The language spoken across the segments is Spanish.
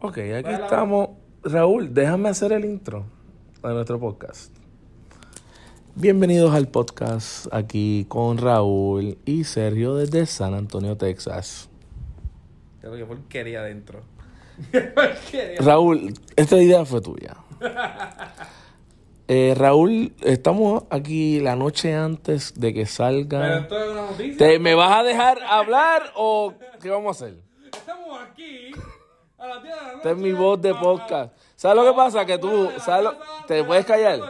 Ok, aquí estamos. Raúl, déjame hacer el intro de nuestro podcast. Bienvenidos al podcast aquí con Raúl y Sergio desde San Antonio, Texas. Creo que porquería adentro. Raúl, esta idea fue tuya. Eh, Raúl, estamos aquí la noche antes de que Pero salga. esto es una noticia. ¿Te, ¿Me vas a dejar hablar o qué vamos a hacer? Aquí a las 10 de la noche. Esta es mi voz de podcast. ¿Sabes lo que pasa? Que tú, ¿sabes lo- ¿te puedes callar?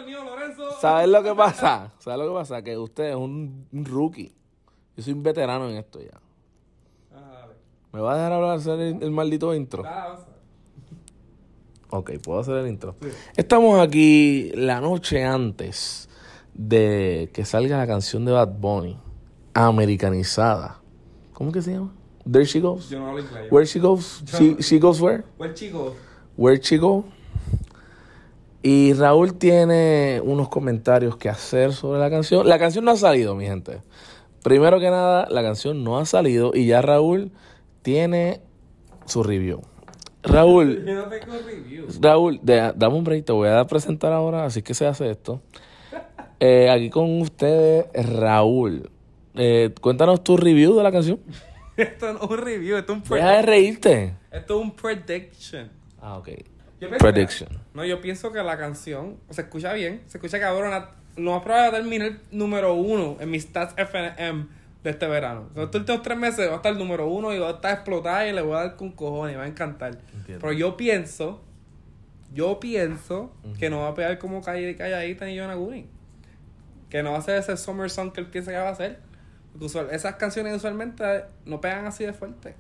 ¿Sabes lo que pasa? ¿Sabes lo que pasa? Que usted es un, un rookie. Yo soy un veterano en esto ya. ¿Me va a dejar hablar hacer el, el maldito intro? Ok, puedo hacer el intro. Estamos aquí la noche antes de que salga la canción de Bad Bunny, americanizada. ¿Cómo que se llama? There She Goes. Yo no hablo inglés. Where She Goes. She, she Goes Where? Pues chicos, Where She Go. Y Raúl tiene unos comentarios que hacer sobre la canción. La canción no ha salido, mi gente. Primero que nada, la canción no ha salido y ya Raúl tiene su review. Raúl, yo no tengo review. Raúl, de- dame un break, te voy a presentar ahora, así que se hace esto. Eh, aquí con ustedes, Raúl. Eh, cuéntanos tu review de la canción. Esto no es un review, esto es un Deja de reírte. Esto es un prediction. Ah, ok. Yo pienso Prediction. que- no, yo pienso que la canción se escucha bien, se escucha cabrona. Lo más probable es terminar número uno en mis stats FNM de este verano. Estos últimos tres meses va a estar el número uno y va a estar explotada y le voy a dar con cojones, me va a encantar. Entiendo. Pero yo pienso, yo pienso que no va a pegar como Call- calladita ni Yonaguni. Que no va a ser ese summer song que él piensa que va a hacer. Usual- esas canciones usualmente no pegan así de fuerte.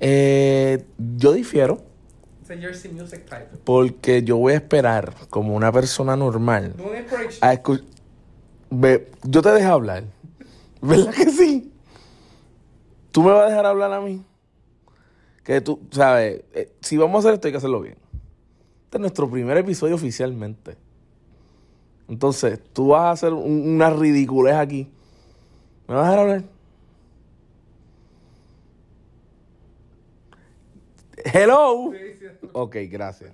Eh, yo difiero. Ese Jersey Music type. Porque yo voy a esperar, como una persona normal, a escu- Ve, yo te dejo hablar. ¿Verdad que sí? ¿Tú me vas a dejar hablar a mí? Que tú, sabes, eh, si vamos a hacer esto hay que hacerlo bien. Este es nuestro primer episodio oficialmente. Entonces, tú vas a hacer un- una ridiculez aquí. ¿Me vas a dejar hablar? Hello. Ok, gracias.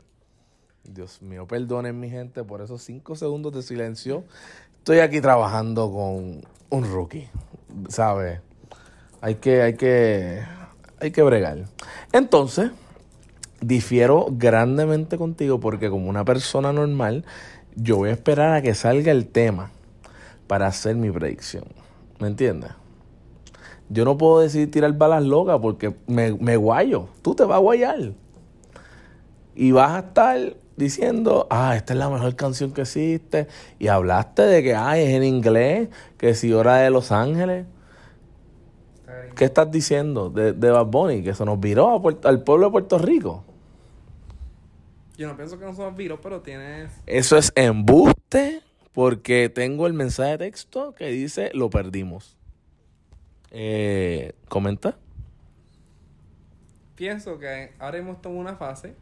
Dios mío, perdonen mi gente por esos cinco segundos de silencio. Estoy aquí trabajando con un rookie, ¿sabes? Hay que, hay que, hay que bregar. Entonces, difiero grandemente contigo porque como una persona normal, yo voy a esperar a que salga el tema para hacer mi predicción. ¿Me entiendes? Yo no puedo decir tirar balas locas porque me, me guayo. Tú te vas a guayar. Y vas a estar diciendo, ah, esta es la mejor canción que existe. Y hablaste de que, ay, es en inglés, que si hora de Los Ángeles. ¿Qué estás diciendo de, de Bad Bunny? Que se nos viró Puerto- al pueblo de Puerto Rico. Yo no pienso que no somos virus, pero tienes. Eso es embuste porque tengo el mensaje de texto que dice, lo perdimos. Eh, ¿Comenta? Pienso que ahora estamos en una fase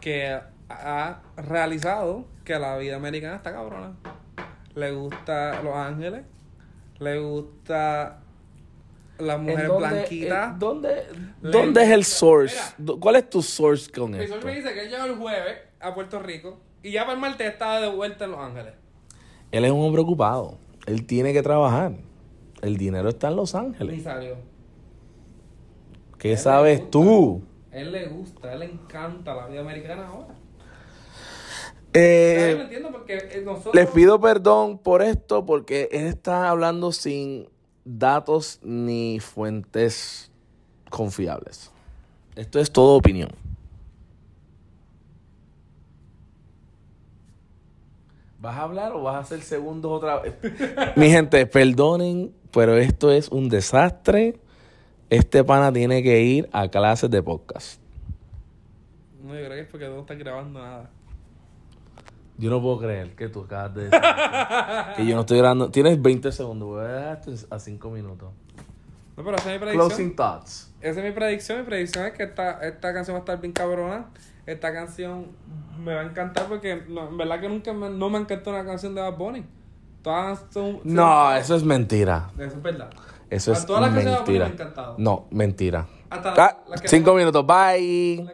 que ha realizado que la vida americana está cabrona. Le gusta Los Ángeles, le gusta las mujeres blanquitas. eh, ¿dónde, Le- ¿Dónde es el source? Mira. ¿Cuál es tu source con Mi esto? socio me dice que él llegó el jueves a Puerto Rico y ya para el martes estaba de vuelta en Los Ángeles. Él es un hombre ocupado. Él tiene que trabajar. El dinero está en Los Y Ángeles. salió. ¿Qué Él sabes gusta. tú? Él le gusta, él le encanta la vida americana ahora. Eh, ¿Sabes? ¿Me entiendo? Porque eh, nosotros... les pido perdón por esto porque él está hablando sin datos ni fuentes confiables. Esto es todo opinión. ¿Vas a hablar o vas a hacer segundos otra vez? Mi gente, perdonen, pero esto es un desastre. Este pana tiene que ir a clases de podcast. No, yo creo que es porque no estás grabando nada. Yo no puedo creer que tú acabas de decir que yo no estoy grabando. Tienes 20 segundos, voy a darte a 5 minutos. No, pero esa es mi predicción. Closing thoughts. Esa es mi predicción. Mi predicción es que esta, esta canción va a estar bien cabrona. Esta canción me va a encantar porque no, en verdad que nunca me, no me encantó una canción de Bad Bunny. Todas son... son- No, eso es mentira. Eso es verdad. Eso es todas las canciones de Bad Bunny me mentira. han encantado. No, mentira. Hasta Ah, las que cinco no- minutos, bye.